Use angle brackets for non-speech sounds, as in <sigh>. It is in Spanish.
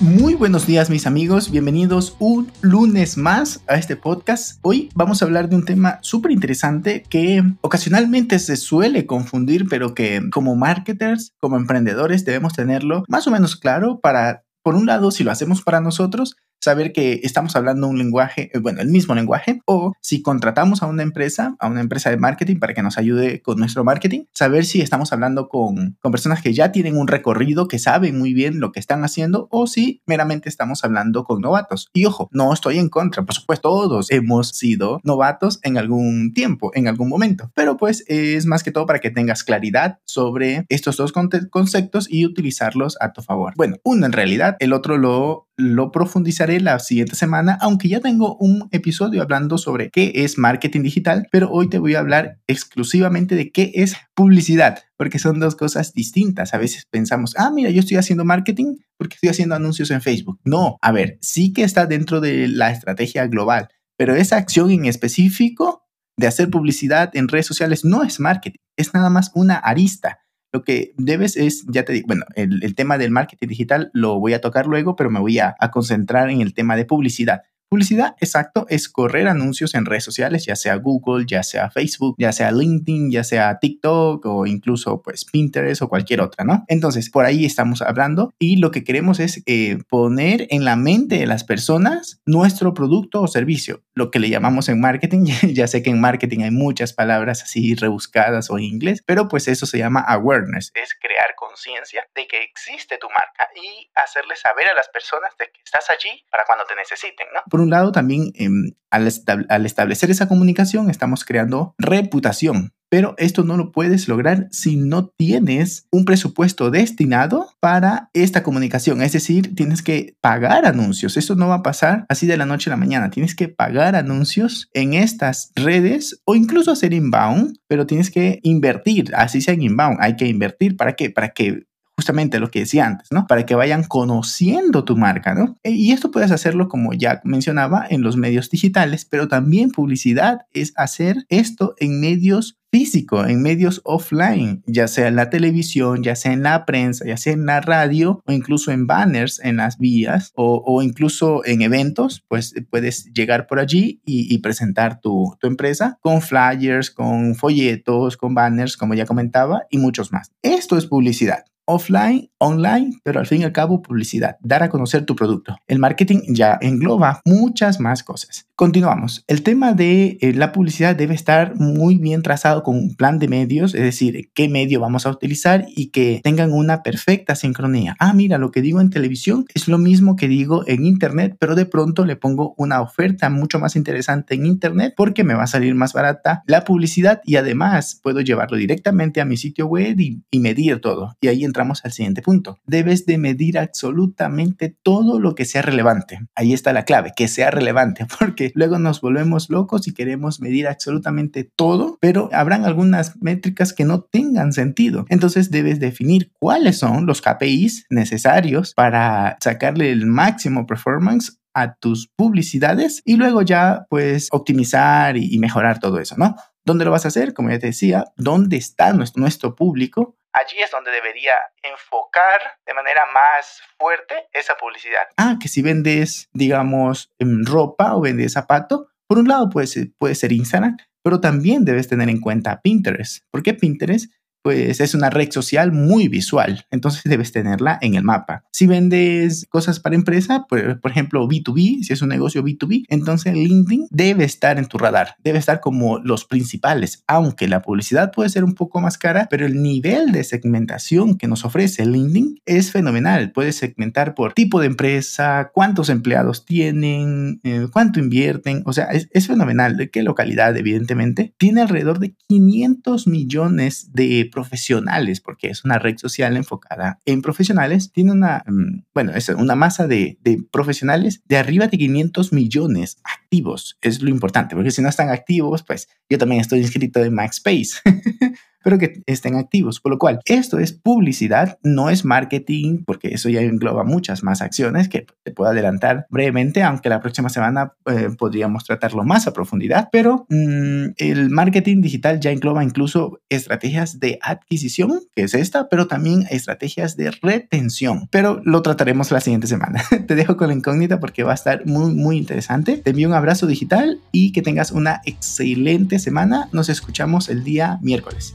Muy buenos días mis amigos, bienvenidos un lunes más a este podcast. Hoy vamos a hablar de un tema súper interesante que ocasionalmente se suele confundir, pero que como marketers, como emprendedores debemos tenerlo más o menos claro para, por un lado, si lo hacemos para nosotros, saber que estamos hablando un lenguaje, eh, bueno, el mismo lenguaje, o si contratamos a una empresa, a una empresa de marketing para que nos ayude con nuestro marketing, saber si estamos hablando con, con personas que ya tienen un recorrido, que saben muy bien lo que están haciendo, o si meramente estamos hablando con novatos. Y ojo, no estoy en contra, por supuesto, todos hemos sido novatos en algún tiempo, en algún momento, pero pues es más que todo para que tengas claridad sobre estos dos conceptos y utilizarlos a tu favor. Bueno, uno en realidad, el otro lo lo profundizaré la siguiente semana, aunque ya tengo un episodio hablando sobre qué es marketing digital, pero hoy te voy a hablar exclusivamente de qué es publicidad, porque son dos cosas distintas. A veces pensamos, ah, mira, yo estoy haciendo marketing porque estoy haciendo anuncios en Facebook. No, a ver, sí que está dentro de la estrategia global, pero esa acción en específico de hacer publicidad en redes sociales no es marketing, es nada más una arista lo que debes es, ya te digo, bueno, el, tema del marketing digital lo voy a tocar luego, pero me voy a concentrar en el tema de publicidad. Publicidad, exacto, es correr anuncios en redes sociales, ya sea Google, ya sea Facebook, ya sea LinkedIn, ya sea TikTok o incluso pues Pinterest o cualquier otra, ¿no? Entonces, por ahí estamos hablando y lo que queremos es eh, poner en la mente de las personas nuestro producto o servicio, lo que le llamamos en marketing. <laughs> ya sé que en marketing hay muchas palabras así rebuscadas o en inglés, pero pues eso se llama awareness, es crear conciencia de que existe tu marca y hacerle saber a las personas de que estás allí para cuando te necesiten, ¿no? Por un lado, también em, al, establecer esa comunicación estamos creando reputación. Pero esto no lo puedes lograr si no tienes un presupuesto destinado para esta comunicación. Es decir, tienes que pagar anuncios. Eso no va a pasar así de la noche a la mañana. Tienes que pagar anuncios en estas redes o incluso hacer inbound, pero tienes que invertir. Así sea en inbound, hay que invertir. ¿Para qué? Para que justamente lo que decía antes, ¿no? Para que vayan conociendo tu marca, ¿no? E, y esto puedes hacerlo, como ya mencionaba, en los medios digitales, pero también publicidad es hacer esto en medios físicos, en medios offline, ya sea en la televisión, ya sea en la prensa, ya sea en la radio o incluso en banners en las vías o, incluso en eventos, pues puedes llegar por allí y, presentar tu, tu, empresa con flyers, con folletos, con banners, como ya comentaba, y muchos más. Esto es publicidad offline, online, pero al fin y al cabo publicidad, dar a conocer tu producto. El marketing ya engloba muchas más cosas. Continuamos. El tema de eh, la publicidad debe estar muy bien trazado con un plan de medios, es decir, qué medio vamos a utilizar y que tengan una perfecta sincronía. Ah, mira, lo que digo en televisión es lo mismo que digo en internet, pero de pronto le pongo una oferta mucho más interesante en internet porque me va a salir más barata la publicidad y además puedo llevarlo directamente a mi sitio web y, medir todo. Y ahí entramos al siguiente punto. Debes de medir absolutamente todo lo que sea relevante. Ahí está la clave, que sea relevante, <laughs> porque luego nos volvemos locos y queremos medir absolutamente todo, pero habrán algunas métricas que no tengan sentido. Entonces debes definir cuáles son los KPIs necesarios para sacarle el máximo performance a tus publicidades y luego ya pues optimizar y, mejorar todo eso, ¿no? ¿Dónde lo vas a hacer? Como ya te decía, ¿dónde está nuestro, público? allí es donde debería enfocar de manera más fuerte esa publicidad. Ah, que si vendes, digamos, ropa o vendes zapato, por un lado puede ser, puede ser Instagram, pero también debes tener en cuenta Pinterest. ¿Por qué Pinterest? Pues es una red social muy visual, entonces debes tenerla en el mapa. Si vendes cosas para empresa, pues, por ejemplo B2B, si es un negocio B2B, entonces LinkedIn debe estar en tu radar, debe estar como los principales, aunque la publicidad puede ser un poco más cara, pero el nivel de segmentación que nos ofrece LinkedIn es fenomenal. Puedes segmentar por tipo de empresa, cuántos empleados tienen, eh, cuánto invierten, o sea, es, es fenomenal. ¿De qué localidad, evidentemente? Tiene alrededor de 500 millones de profesionales, porque es una red social enfocada en profesionales, tiene una, mm, bueno, es una masa de, de profesionales de arriba de 500 millones activos, es lo importante, porque si no están activos, pues yo también estoy inscrito en MaxSpace. <laughs> pero que estén activos. Por lo cual, esto es publicidad, no es marketing, porque eso ya engloba muchas más acciones que te puedo adelantar brevemente, aunque la próxima semana eh, podríamos tratarlo más a profundidad, pero mm, el marketing digital ya engloba incluso estrategias de adquisición, que es esta, pero también estrategias de retención. Pero lo trataremos la siguiente semana. <laughs> te dejo con la incógnita porque va a estar muy, muy interesante. Te envío un abrazo digital y que tengas una excelente semana. Nos escuchamos el día miércoles.